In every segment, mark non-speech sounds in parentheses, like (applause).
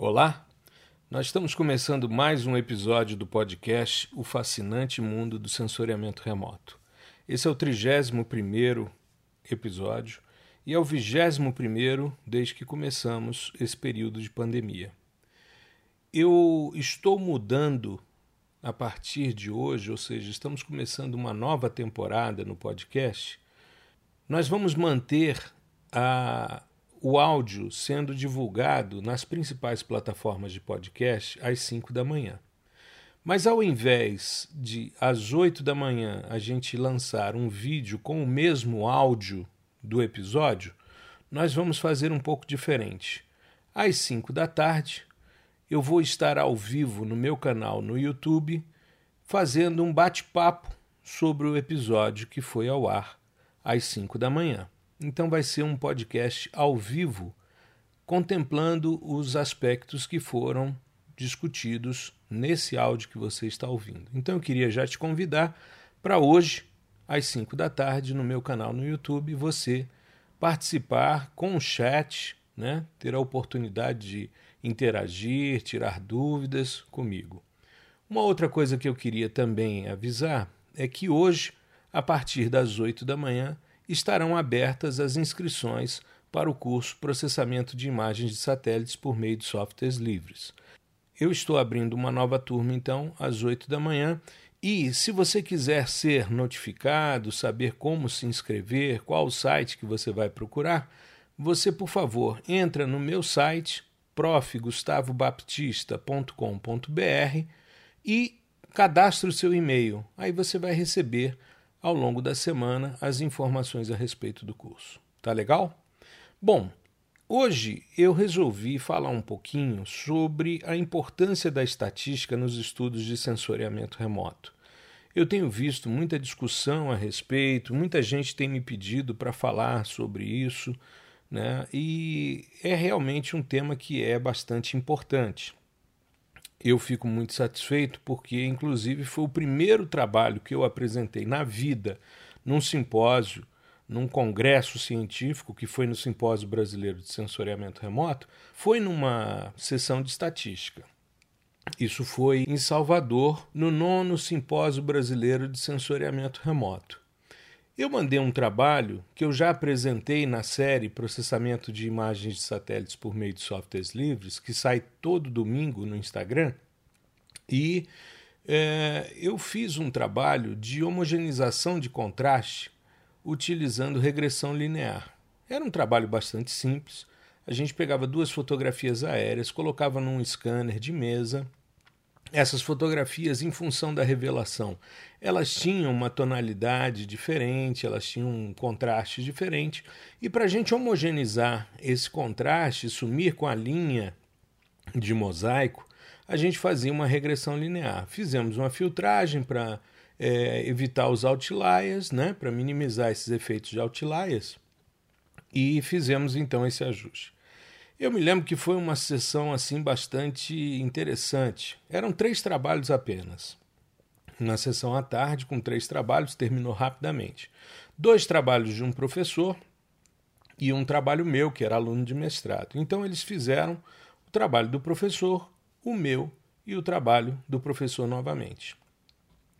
Olá, nós estamos começando mais um episódio do podcast O Fascinante Mundo do Sensoriamento Remoto. Esse é o 31 episódio e é o 21 desde que começamos esse período de pandemia. Eu estou mudando a partir de hoje, ou seja, estamos começando uma nova temporada no podcast. Nós vamos manter a o áudio sendo divulgado nas principais plataformas de podcast às 5 da manhã. Mas ao invés de às 8 da manhã a gente lançar um vídeo com o mesmo áudio do episódio, nós vamos fazer um pouco diferente. Às 5 da tarde, eu vou estar ao vivo no meu canal no YouTube fazendo um bate-papo sobre o episódio que foi ao ar às 5 da manhã. Então vai ser um podcast ao vivo, contemplando os aspectos que foram discutidos nesse áudio que você está ouvindo. Então eu queria já te convidar para hoje, às 5 da tarde, no meu canal no YouTube, você participar com o chat, né? ter a oportunidade de interagir, tirar dúvidas comigo. Uma outra coisa que eu queria também avisar é que hoje, a partir das 8 da manhã, estarão abertas as inscrições para o curso Processamento de Imagens de Satélites por meio de softwares livres. Eu estou abrindo uma nova turma, então, às 8 da manhã. E se você quiser ser notificado, saber como se inscrever, qual o site que você vai procurar, você, por favor, entra no meu site profgustavobaptista.com.br e cadastre o seu e-mail. Aí você vai receber ao longo da semana as informações a respeito do curso. Tá legal? Bom, hoje eu resolvi falar um pouquinho sobre a importância da estatística nos estudos de sensoriamento remoto. Eu tenho visto muita discussão a respeito, muita gente tem me pedido para falar sobre isso, né? E é realmente um tema que é bastante importante eu fico muito satisfeito porque, inclusive, foi o primeiro trabalho que eu apresentei na vida num simpósio, num congresso científico, que foi no Simpósio Brasileiro de Sensoriamento Remoto, foi numa sessão de estatística. Isso foi em Salvador, no nono Simpósio Brasileiro de Sensoriamento Remoto. Eu mandei um trabalho que eu já apresentei na série Processamento de Imagens de Satélites por meio de softwares livres, que sai todo domingo no Instagram, e é, eu fiz um trabalho de homogeneização de contraste utilizando regressão linear. Era um trabalho bastante simples. A gente pegava duas fotografias aéreas, colocava num scanner de mesa essas fotografias, em função da revelação, elas tinham uma tonalidade diferente, elas tinham um contraste diferente, e para a gente homogeneizar esse contraste, sumir com a linha de mosaico, a gente fazia uma regressão linear. Fizemos uma filtragem para é, evitar os outliers, né, para minimizar esses efeitos de outliers, e fizemos então esse ajuste. Eu me lembro que foi uma sessão assim bastante interessante. Eram três trabalhos apenas. Na sessão à tarde, com três trabalhos, terminou rapidamente. Dois trabalhos de um professor e um trabalho meu, que era aluno de mestrado. Então, eles fizeram o trabalho do professor, o meu e o trabalho do professor novamente.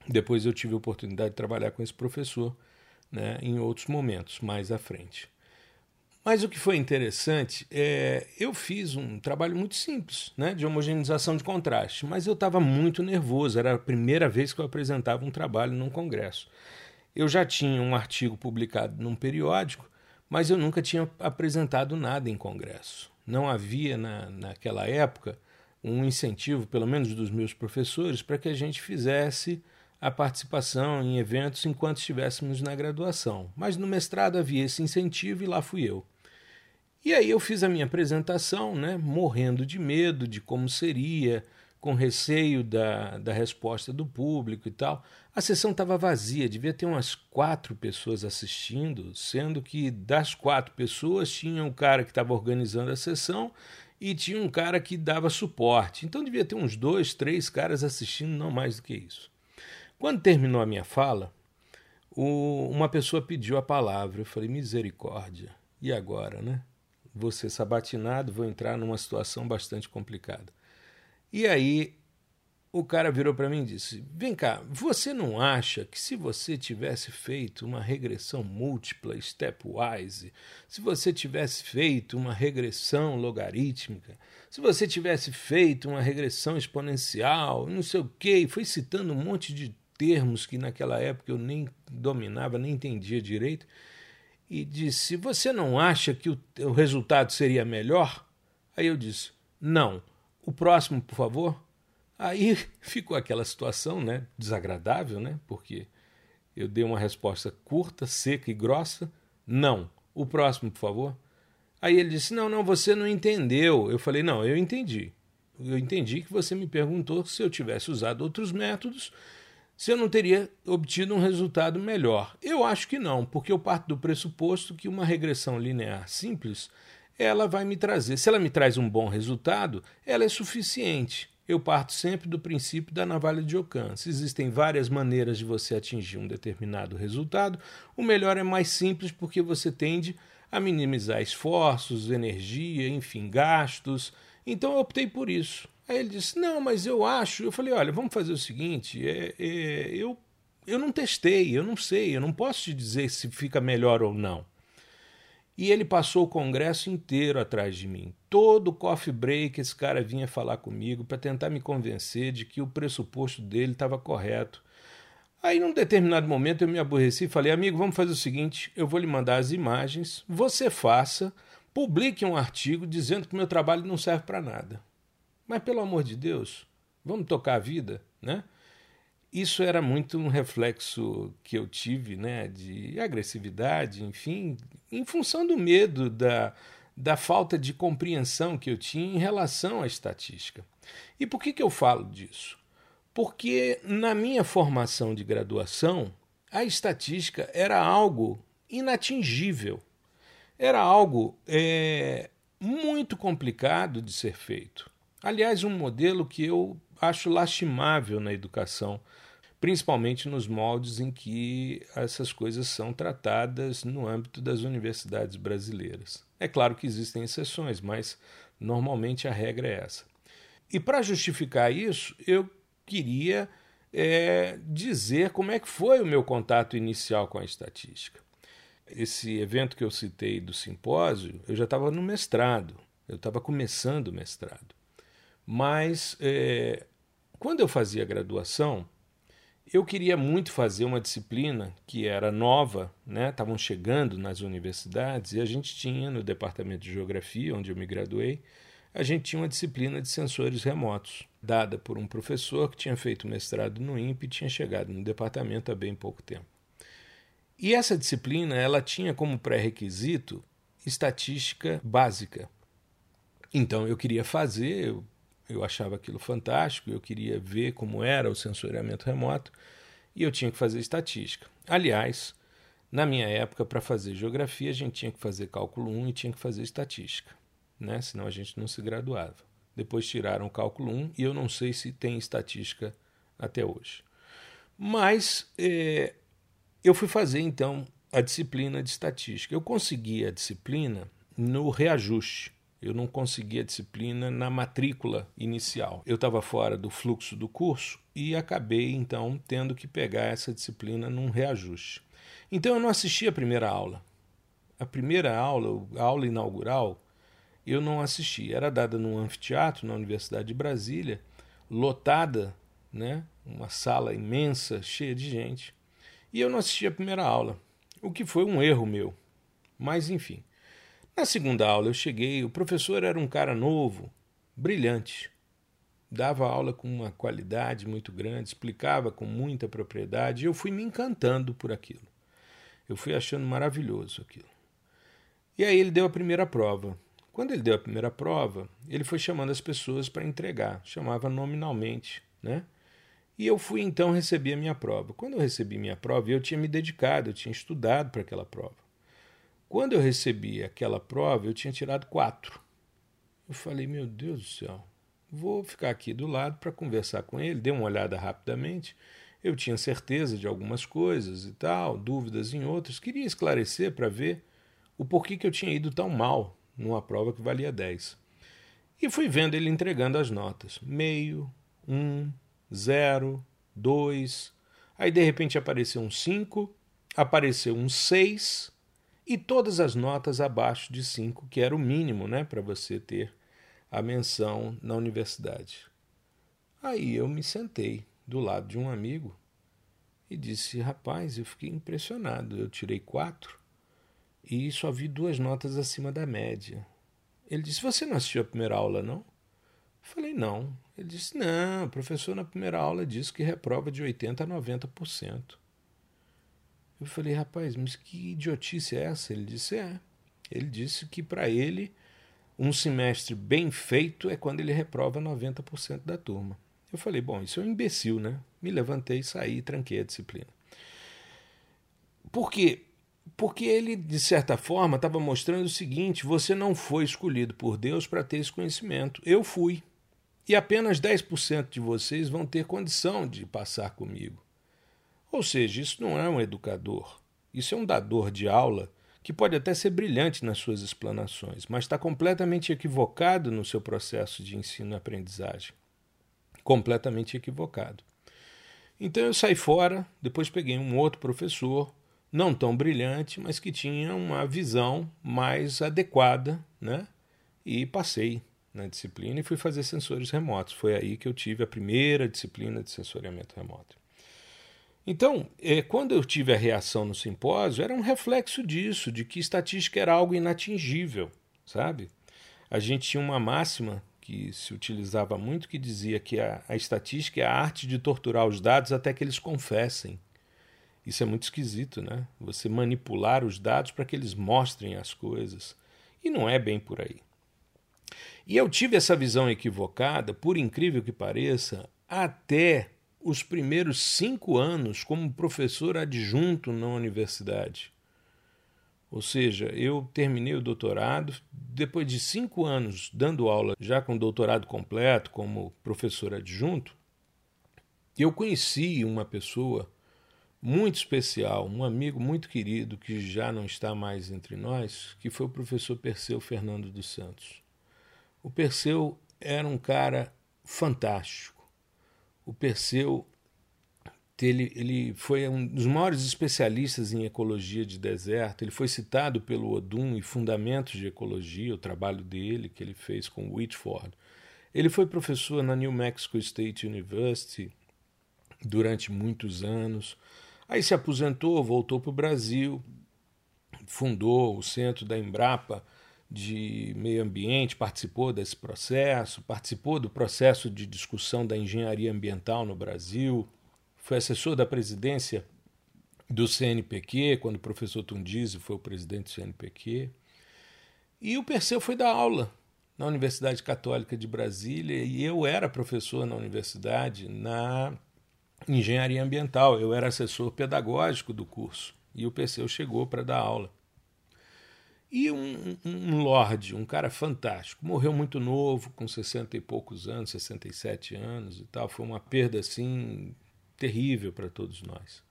Depois eu tive a oportunidade de trabalhar com esse professor né, em outros momentos, mais à frente. Mas o que foi interessante é eu fiz um trabalho muito simples, né, de homogeneização de contraste, mas eu estava muito nervoso, era a primeira vez que eu apresentava um trabalho num congresso. Eu já tinha um artigo publicado num periódico, mas eu nunca tinha apresentado nada em congresso. Não havia na, naquela época um incentivo, pelo menos dos meus professores, para que a gente fizesse a participação em eventos enquanto estivéssemos na graduação. Mas no mestrado havia esse incentivo e lá fui eu. E aí eu fiz a minha apresentação, né, morrendo de medo de como seria, com receio da, da resposta do público e tal. A sessão estava vazia, devia ter umas quatro pessoas assistindo, sendo que das quatro pessoas tinha um cara que estava organizando a sessão e tinha um cara que dava suporte. Então devia ter uns dois, três caras assistindo, não mais do que isso. Quando terminou a minha fala, o, uma pessoa pediu a palavra. Eu falei, misericórdia. E agora, né? vou ser sabatinado, vou entrar numa situação bastante complicada. E aí o cara virou para mim e disse: Vem cá, você não acha que se você tivesse feito uma regressão múltipla, stepwise, se você tivesse feito uma regressão logarítmica, se você tivesse feito uma regressão exponencial, não sei o quê, e foi citando um monte de termos que naquela época eu nem dominava, nem entendia direito, e disse: Você não acha que o, o resultado seria melhor? Aí eu disse: Não. O próximo, por favor. Aí (laughs) ficou aquela situação, né, desagradável, né, porque eu dei uma resposta curta, seca e grossa, não. O próximo, por favor. Aí ele disse: Não, não, você não entendeu. Eu falei: Não, eu entendi. Eu entendi que você me perguntou se eu tivesse usado outros métodos, se eu não teria obtido um resultado melhor. Eu acho que não, porque eu parto do pressuposto que uma regressão linear simples ela vai me trazer. Se ela me traz um bom resultado, ela é suficiente eu parto sempre do princípio da navalha de Ockham. Se existem várias maneiras de você atingir um determinado resultado, o melhor é mais simples porque você tende a minimizar esforços, energia, enfim, gastos. Então eu optei por isso. Aí ele disse: Não, mas eu acho. Eu falei: Olha, vamos fazer o seguinte: é, é, eu, eu não testei, eu não sei, eu não posso te dizer se fica melhor ou não. E ele passou o congresso inteiro atrás de mim. Todo coffee break esse cara vinha falar comigo para tentar me convencer de que o pressuposto dele estava correto. Aí, num determinado momento, eu me aborreci e falei: amigo, vamos fazer o seguinte: eu vou lhe mandar as imagens, você faça, publique um artigo dizendo que meu trabalho não serve para nada. Mas, pelo amor de Deus, vamos tocar a vida, né? isso era muito um reflexo que eu tive né, de agressividade, enfim, em função do medo, da, da falta de compreensão que eu tinha em relação à estatística. E por que, que eu falo disso? Porque na minha formação de graduação, a estatística era algo inatingível, era algo é, muito complicado de ser feito. Aliás, um modelo que eu acho lastimável na educação principalmente nos moldes em que essas coisas são tratadas no âmbito das universidades brasileiras. É claro que existem exceções, mas normalmente a regra é essa. E para justificar isso, eu queria é, dizer como é que foi o meu contato inicial com a estatística. Esse evento que eu citei do simpósio, eu já estava no mestrado, eu estava começando o mestrado. Mas é, quando eu fazia graduação, eu queria muito fazer uma disciplina que era nova, né? Estavam chegando nas universidades e a gente tinha no departamento de geografia, onde eu me graduei, a gente tinha uma disciplina de sensores remotos, dada por um professor que tinha feito mestrado no INPE e tinha chegado no departamento há bem pouco tempo. E essa disciplina, ela tinha como pré-requisito estatística básica. Então eu queria fazer, eu eu achava aquilo fantástico, eu queria ver como era o sensoriamento remoto e eu tinha que fazer estatística. Aliás, na minha época, para fazer geografia, a gente tinha que fazer cálculo 1 e tinha que fazer estatística, né? senão a gente não se graduava. Depois tiraram o cálculo 1 e eu não sei se tem estatística até hoje. Mas é, eu fui fazer então a disciplina de estatística. Eu consegui a disciplina no reajuste. Eu não consegui a disciplina na matrícula inicial. Eu estava fora do fluxo do curso e acabei então tendo que pegar essa disciplina num reajuste. Então eu não assisti a primeira aula. A primeira aula, a aula inaugural, eu não assisti. Era dada num anfiteatro na Universidade de Brasília, lotada, né? uma sala imensa, cheia de gente. E eu não assisti a primeira aula, o que foi um erro meu. Mas enfim. Na segunda aula eu cheguei, o professor era um cara novo, brilhante. Dava aula com uma qualidade muito grande, explicava com muita propriedade, e eu fui me encantando por aquilo. Eu fui achando maravilhoso aquilo. E aí ele deu a primeira prova. Quando ele deu a primeira prova, ele foi chamando as pessoas para entregar, chamava nominalmente, né? E eu fui então receber a minha prova. Quando eu recebi minha prova, eu tinha me dedicado, eu tinha estudado para aquela prova. Quando eu recebi aquela prova, eu tinha tirado quatro. Eu falei, meu Deus do céu, vou ficar aqui do lado para conversar com ele. Dei uma olhada rapidamente. Eu tinha certeza de algumas coisas e tal, dúvidas em outras. Queria esclarecer para ver o porquê que eu tinha ido tão mal numa prova que valia 10. E fui vendo ele entregando as notas: meio, um, zero, dois. Aí de repente apareceu um 5, apareceu um 6 e todas as notas abaixo de 5, que era o mínimo né, para você ter a menção na universidade. Aí eu me sentei do lado de um amigo e disse: Rapaz, eu fiquei impressionado. Eu tirei quatro e só vi duas notas acima da média. Ele disse: Você não assistiu a primeira aula, não? Eu falei: Não. Ele disse: Não, o professor na primeira aula disse que reprova de 80% a 90%. Eu falei: Rapaz, mas que idiotice é essa? Ele disse: É. Ele disse que para ele um semestre bem feito é quando ele reprova 90% da turma. Eu falei: Bom, isso é um imbecil, né? Me levantei, saí e tranquei a disciplina. Por quê? Porque ele, de certa forma, estava mostrando o seguinte: você não foi escolhido por Deus para ter esse conhecimento. Eu fui. E apenas 10% de vocês vão ter condição de passar comigo. Ou seja, isso não é um educador. Isso é um dador de aula que pode até ser brilhante nas suas explanações, mas está completamente equivocado no seu processo de ensino e aprendizagem. Completamente equivocado. Então eu saí fora, depois peguei um outro professor, não tão brilhante, mas que tinha uma visão mais adequada, né? E passei na disciplina e fui fazer sensores remotos. Foi aí que eu tive a primeira disciplina de sensoriamento remoto. Então, é, quando eu tive a reação no simpósio, era um reflexo disso, de que estatística era algo inatingível, sabe? A gente tinha uma máxima que se utilizava muito que dizia que a, a estatística é a arte de torturar os dados até que eles confessem. Isso é muito esquisito, né? Você manipular os dados para que eles mostrem as coisas. E não é bem por aí. E eu tive essa visão equivocada, por incrível que pareça, até os primeiros cinco anos como professor adjunto na universidade. Ou seja, eu terminei o doutorado, depois de cinco anos dando aula, já com doutorado completo, como professor adjunto, eu conheci uma pessoa muito especial, um amigo muito querido que já não está mais entre nós, que foi o professor Perseu Fernando dos Santos. O Perseu era um cara fantástico. O Perseu ele, ele foi um dos maiores especialistas em ecologia de deserto. Ele foi citado pelo Odum em Fundamentos de Ecologia, o trabalho dele que ele fez com Whitford. Ele foi professor na New Mexico State University durante muitos anos. Aí se aposentou, voltou para o Brasil, fundou o centro da Embrapa de meio ambiente, participou desse processo, participou do processo de discussão da engenharia ambiental no Brasil, foi assessor da presidência do CNPq, quando o professor Tundizzi foi o presidente do CNPq. E o Perseu foi dar aula na Universidade Católica de Brasília e eu era professor na universidade na engenharia ambiental. Eu era assessor pedagógico do curso e o Perseu chegou para dar aula. E um, um, lorde, um cara fantástico, morreu muito novo, com 60 e poucos anos, 67 anos e tal. Foi uma perda assim terrível para todos nós.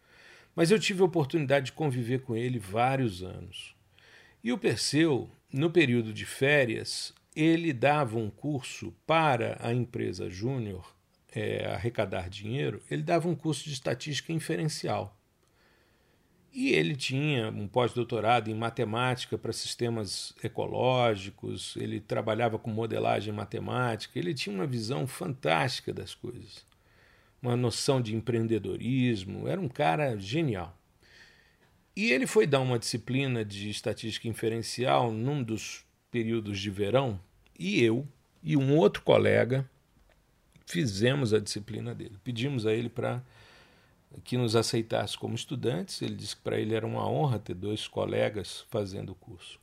Mas eu tive a oportunidade de conviver com ele vários anos. E o Perseu, no período de férias, ele dava um curso para a empresa Júnior é, arrecadar dinheiro, ele dava um curso de estatística inferencial. E ele tinha um pós-doutorado em matemática para sistemas ecológicos, ele trabalhava com modelagem matemática, ele tinha uma visão fantástica das coisas, uma noção de empreendedorismo, era um cara genial. E ele foi dar uma disciplina de estatística inferencial num dos períodos de verão, e eu e um outro colega fizemos a disciplina dele. Pedimos a ele para que nos aceitasse como estudantes. Ele disse que para ele era uma honra ter dois colegas fazendo o curso.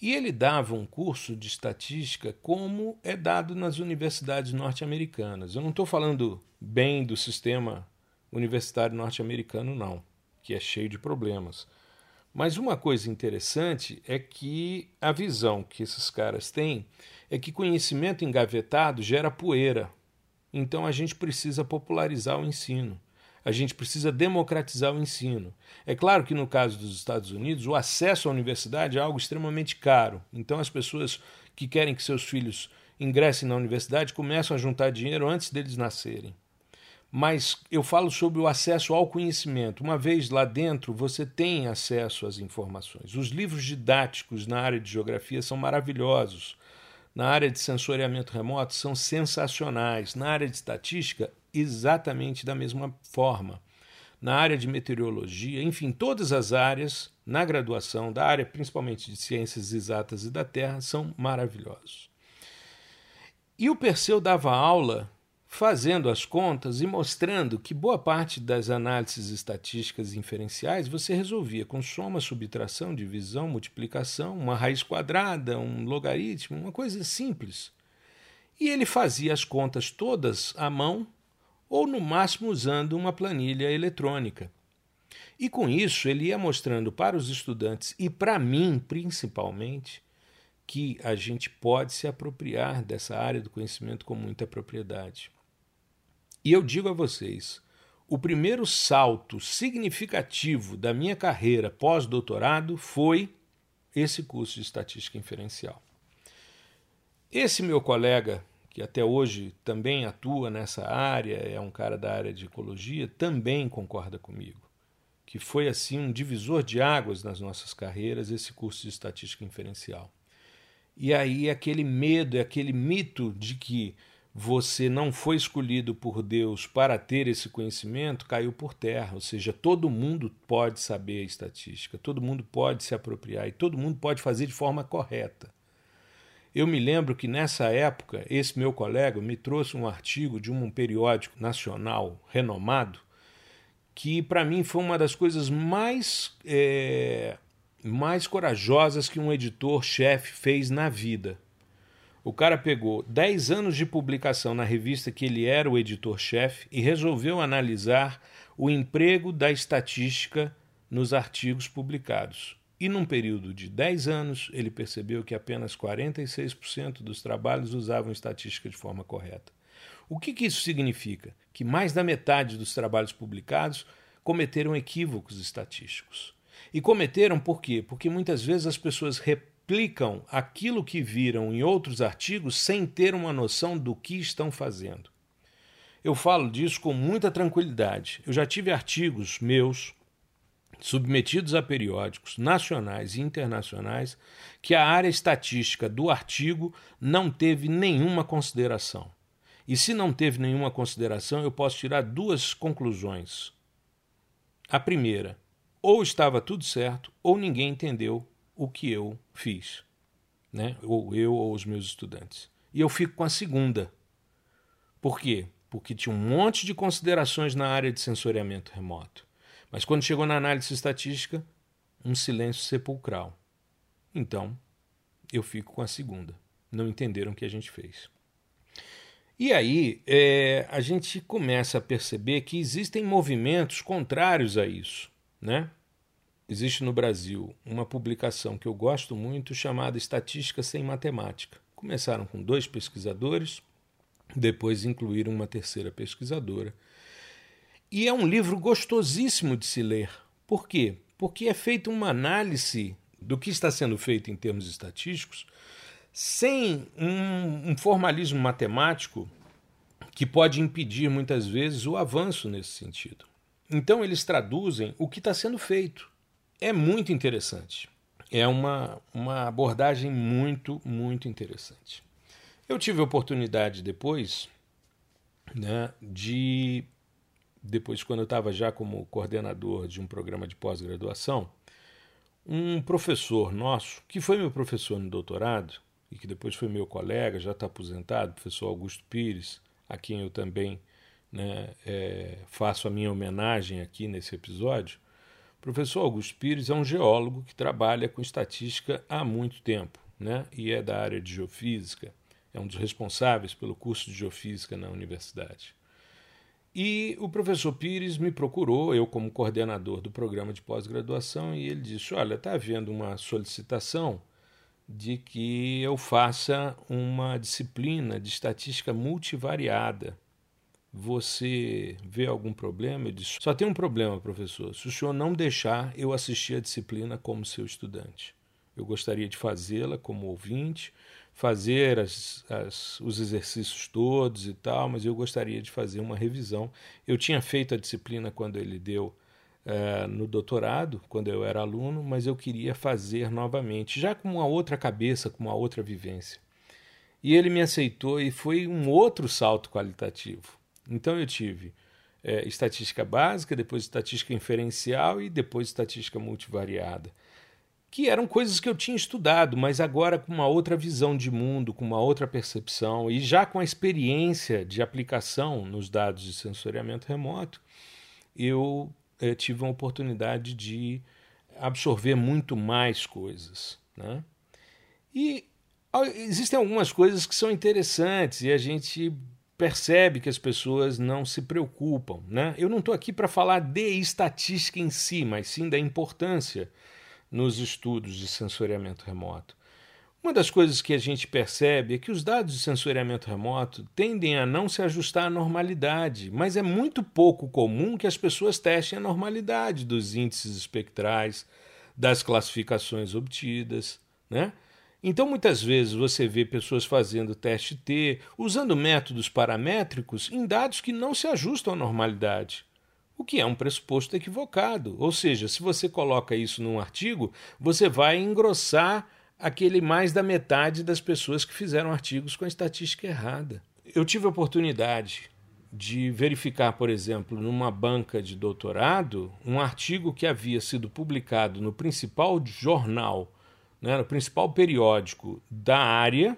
E ele dava um curso de estatística como é dado nas universidades norte-americanas. Eu não estou falando bem do sistema universitário norte-americano, não, que é cheio de problemas. Mas uma coisa interessante é que a visão que esses caras têm é que conhecimento engavetado gera poeira. Então a gente precisa popularizar o ensino. A gente precisa democratizar o ensino. É claro que no caso dos Estados Unidos, o acesso à universidade é algo extremamente caro. Então as pessoas que querem que seus filhos ingressem na universidade começam a juntar dinheiro antes deles nascerem. Mas eu falo sobre o acesso ao conhecimento. Uma vez lá dentro, você tem acesso às informações. Os livros didáticos na área de geografia são maravilhosos. Na área de sensoriamento remoto são sensacionais. Na área de estatística, exatamente da mesma forma. Na área de meteorologia, enfim, todas as áreas na graduação, da área principalmente de ciências exatas e da Terra, são maravilhosos. E o Perseu dava aula fazendo as contas e mostrando que boa parte das análises estatísticas inferenciais você resolvia com soma, subtração, divisão, multiplicação, uma raiz quadrada, um logaritmo, uma coisa simples. E ele fazia as contas todas à mão ou no máximo usando uma planilha eletrônica. E com isso ele ia mostrando para os estudantes e para mim principalmente que a gente pode se apropriar dessa área do conhecimento com muita propriedade. E eu digo a vocês, o primeiro salto significativo da minha carreira pós-doutorado foi esse curso de estatística inferencial. Esse meu colega, que até hoje também atua nessa área, é um cara da área de ecologia, também concorda comigo, que foi assim um divisor de águas nas nossas carreiras esse curso de estatística inferencial. E aí aquele medo, aquele mito de que você não foi escolhido por Deus para ter esse conhecimento caiu por terra. Ou seja, todo mundo pode saber a estatística, todo mundo pode se apropriar e todo mundo pode fazer de forma correta. Eu me lembro que nessa época, esse meu colega me trouxe um artigo de um periódico nacional renomado, que para mim foi uma das coisas mais é, mais corajosas que um editor-chefe fez na vida. O cara pegou 10 anos de publicação na revista que ele era o editor-chefe e resolveu analisar o emprego da estatística nos artigos publicados. E num período de 10 anos, ele percebeu que apenas 46% dos trabalhos usavam estatística de forma correta. O que, que isso significa? Que mais da metade dos trabalhos publicados cometeram equívocos estatísticos. E cometeram por quê? Porque muitas vezes as pessoas replicam aquilo que viram em outros artigos sem ter uma noção do que estão fazendo. Eu falo disso com muita tranquilidade. Eu já tive artigos meus submetidos a periódicos nacionais e internacionais que a área estatística do artigo não teve nenhuma consideração. E se não teve nenhuma consideração, eu posso tirar duas conclusões. A primeira, ou estava tudo certo, ou ninguém entendeu o que eu fiz, né? ou eu ou os meus estudantes. E eu fico com a segunda. Por quê? Porque tinha um monte de considerações na área de sensoriamento remoto. Mas quando chegou na análise estatística, um silêncio sepulcral. Então, eu fico com a segunda. Não entenderam o que a gente fez. E aí é, a gente começa a perceber que existem movimentos contrários a isso. Né? Existe no Brasil uma publicação que eu gosto muito chamada Estatística sem Matemática. Começaram com dois pesquisadores, depois incluíram uma terceira pesquisadora. E é um livro gostosíssimo de se ler. Por quê? Porque é feita uma análise do que está sendo feito em termos estatísticos sem um, um formalismo matemático que pode impedir muitas vezes o avanço nesse sentido. Então eles traduzem o que está sendo feito é muito interessante. É uma, uma abordagem muito, muito interessante. Eu tive a oportunidade depois, né, de depois quando eu estava já como coordenador de um programa de pós-graduação, um professor nosso, que foi meu professor no doutorado e que depois foi meu colega, já está aposentado, professor Augusto Pires, a quem eu também né, é, faço a minha homenagem aqui nesse episódio, professor Augusto Pires é um geólogo que trabalha com estatística há muito tempo né? e é da área de geofísica, é um dos responsáveis pelo curso de geofísica na universidade. E o professor Pires me procurou, eu como coordenador do programa de pós-graduação, e ele disse: Olha, está havendo uma solicitação de que eu faça uma disciplina de estatística multivariada você vê algum problema? Eu disse: só tem um problema, professor. Se o senhor não deixar eu assistir a disciplina como seu estudante. Eu gostaria de fazê-la como ouvinte, fazer as, as, os exercícios todos e tal, mas eu gostaria de fazer uma revisão. Eu tinha feito a disciplina quando ele deu uh, no doutorado, quando eu era aluno, mas eu queria fazer novamente, já com uma outra cabeça, com uma outra vivência. E ele me aceitou e foi um outro salto qualitativo. Então eu tive é, estatística básica, depois estatística inferencial e depois estatística multivariada que eram coisas que eu tinha estudado, mas agora com uma outra visão de mundo, com uma outra percepção e já com a experiência de aplicação nos dados de sensoriamento remoto, eu eh, tive uma oportunidade de absorver muito mais coisas. Né? E existem algumas coisas que são interessantes e a gente percebe que as pessoas não se preocupam. Né? Eu não estou aqui para falar de estatística em si, mas sim da importância nos estudos de sensoriamento remoto. Uma das coisas que a gente percebe é que os dados de sensoriamento remoto tendem a não se ajustar à normalidade, mas é muito pouco comum que as pessoas testem a normalidade dos índices espectrais, das classificações obtidas, né? Então, muitas vezes você vê pessoas fazendo teste T, usando métodos paramétricos em dados que não se ajustam à normalidade o que é um pressuposto equivocado. Ou seja, se você coloca isso num artigo, você vai engrossar aquele mais da metade das pessoas que fizeram artigos com a estatística errada. Eu tive a oportunidade de verificar, por exemplo, numa banca de doutorado, um artigo que havia sido publicado no principal jornal, né, no principal periódico da área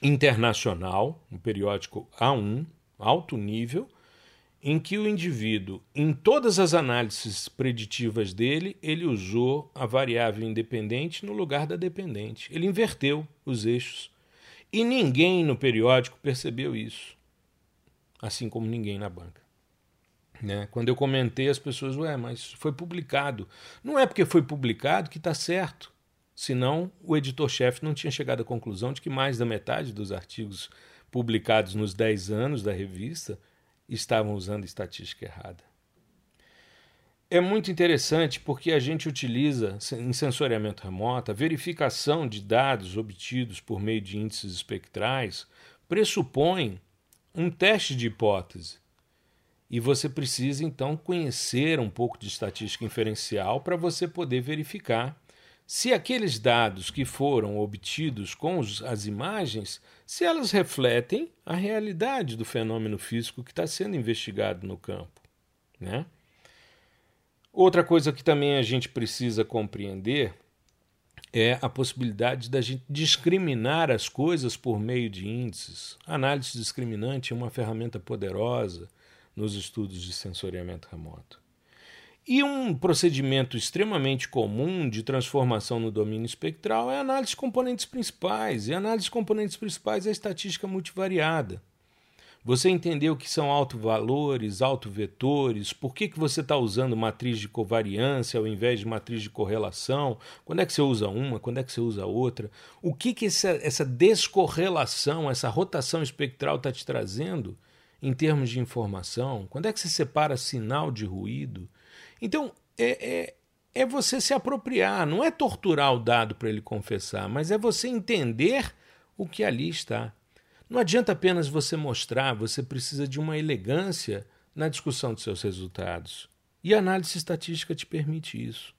internacional, um periódico A1, alto nível, em que o indivíduo, em todas as análises preditivas dele, ele usou a variável independente no lugar da dependente. Ele inverteu os eixos. E ninguém no periódico percebeu isso. Assim como ninguém na banca. Né? Quando eu comentei, as pessoas, ué, mas foi publicado. Não é porque foi publicado que está certo. Senão, o editor-chefe não tinha chegado à conclusão de que mais da metade dos artigos publicados nos 10 anos da revista estavam usando estatística errada. É muito interessante porque a gente utiliza em sensoriamento remoto a verificação de dados obtidos por meio de índices espectrais pressupõe um teste de hipótese. E você precisa então conhecer um pouco de estatística inferencial para você poder verificar se aqueles dados que foram obtidos com as imagens, se elas refletem a realidade do fenômeno físico que está sendo investigado no campo. Né? Outra coisa que também a gente precisa compreender é a possibilidade da gente discriminar as coisas por meio de índices. A análise discriminante é uma ferramenta poderosa nos estudos de sensoriamento remoto. E um procedimento extremamente comum de transformação no domínio espectral é a análise de componentes principais. E a análise de componentes principais é a estatística multivariada. Você entendeu o que são autovalores, autovetores, por que, que você está usando matriz de covariância ao invés de matriz de correlação, quando é que você usa uma, quando é que você usa outra, o que, que essa, essa descorrelação, essa rotação espectral está te trazendo em termos de informação, quando é que você separa sinal de ruído, então, é, é, é você se apropriar, não é torturar o dado para ele confessar, mas é você entender o que ali está. Não adianta apenas você mostrar, você precisa de uma elegância na discussão de seus resultados. E a análise estatística te permite isso.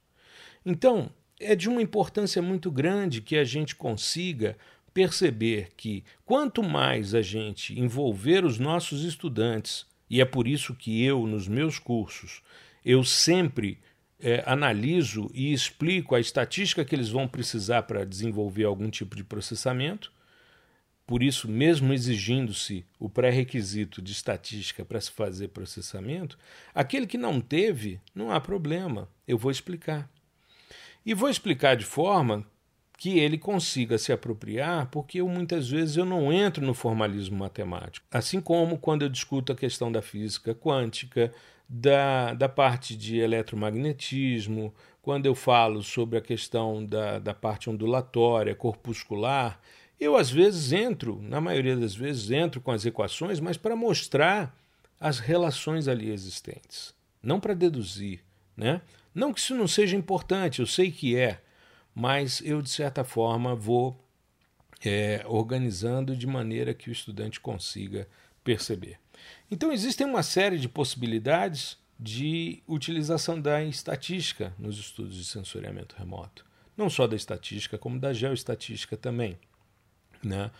Então, é de uma importância muito grande que a gente consiga perceber que quanto mais a gente envolver os nossos estudantes, e é por isso que eu, nos meus cursos, eu sempre é, analiso e explico a estatística que eles vão precisar para desenvolver algum tipo de processamento. Por isso, mesmo exigindo-se o pré-requisito de estatística para se fazer processamento, aquele que não teve, não há problema, eu vou explicar. E vou explicar de forma que ele consiga se apropriar, porque eu muitas vezes eu não entro no formalismo matemático. Assim como quando eu discuto a questão da física quântica, da, da parte de eletromagnetismo, quando eu falo sobre a questão da, da parte ondulatória, corpuscular, eu às vezes entro, na maioria das vezes entro com as equações, mas para mostrar as relações ali existentes, não para deduzir, né? Não que isso não seja importante, eu sei que é, mas eu de certa forma vou é, organizando de maneira que o estudante consiga perceber. Então existem uma série de possibilidades de utilização da estatística nos estudos de sensoriamento remoto, não só da estatística como da geoestatística também, né?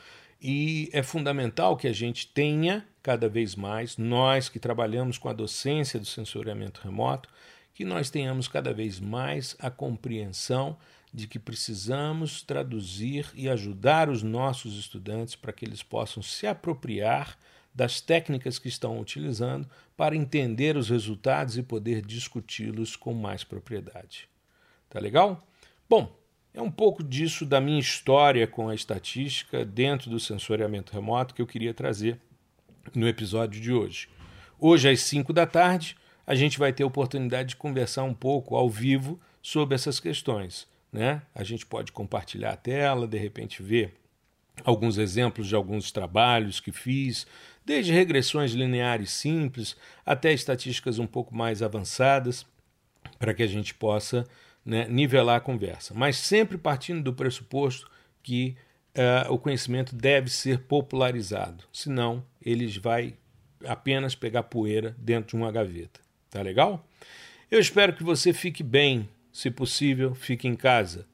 E é fundamental que a gente tenha cada vez mais, nós que trabalhamos com a docência do sensoriamento remoto, que nós tenhamos cada vez mais a compreensão de que precisamos traduzir e ajudar os nossos estudantes para que eles possam se apropriar das técnicas que estão utilizando para entender os resultados e poder discuti-los com mais propriedade. Tá legal? Bom, é um pouco disso da minha história com a estatística dentro do sensoriamento remoto que eu queria trazer no episódio de hoje. Hoje, às 5 da tarde, a gente vai ter a oportunidade de conversar um pouco ao vivo sobre essas questões. Né? A gente pode compartilhar a tela, de repente ver alguns exemplos de alguns trabalhos que fiz, desde regressões lineares simples até estatísticas um pouco mais avançadas, para que a gente possa né, nivelar a conversa, mas sempre partindo do pressuposto que uh, o conhecimento deve ser popularizado, senão ele vai apenas pegar poeira dentro de uma gaveta. Tá legal? Eu espero que você fique bem, se possível, fique em casa.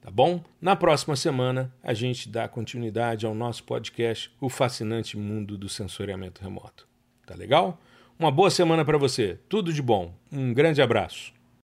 Tá bom? Na próxima semana a gente dá continuidade ao nosso podcast O Fascinante Mundo do Sensoriamento Remoto. Tá legal? Uma boa semana para você. Tudo de bom. Um grande abraço.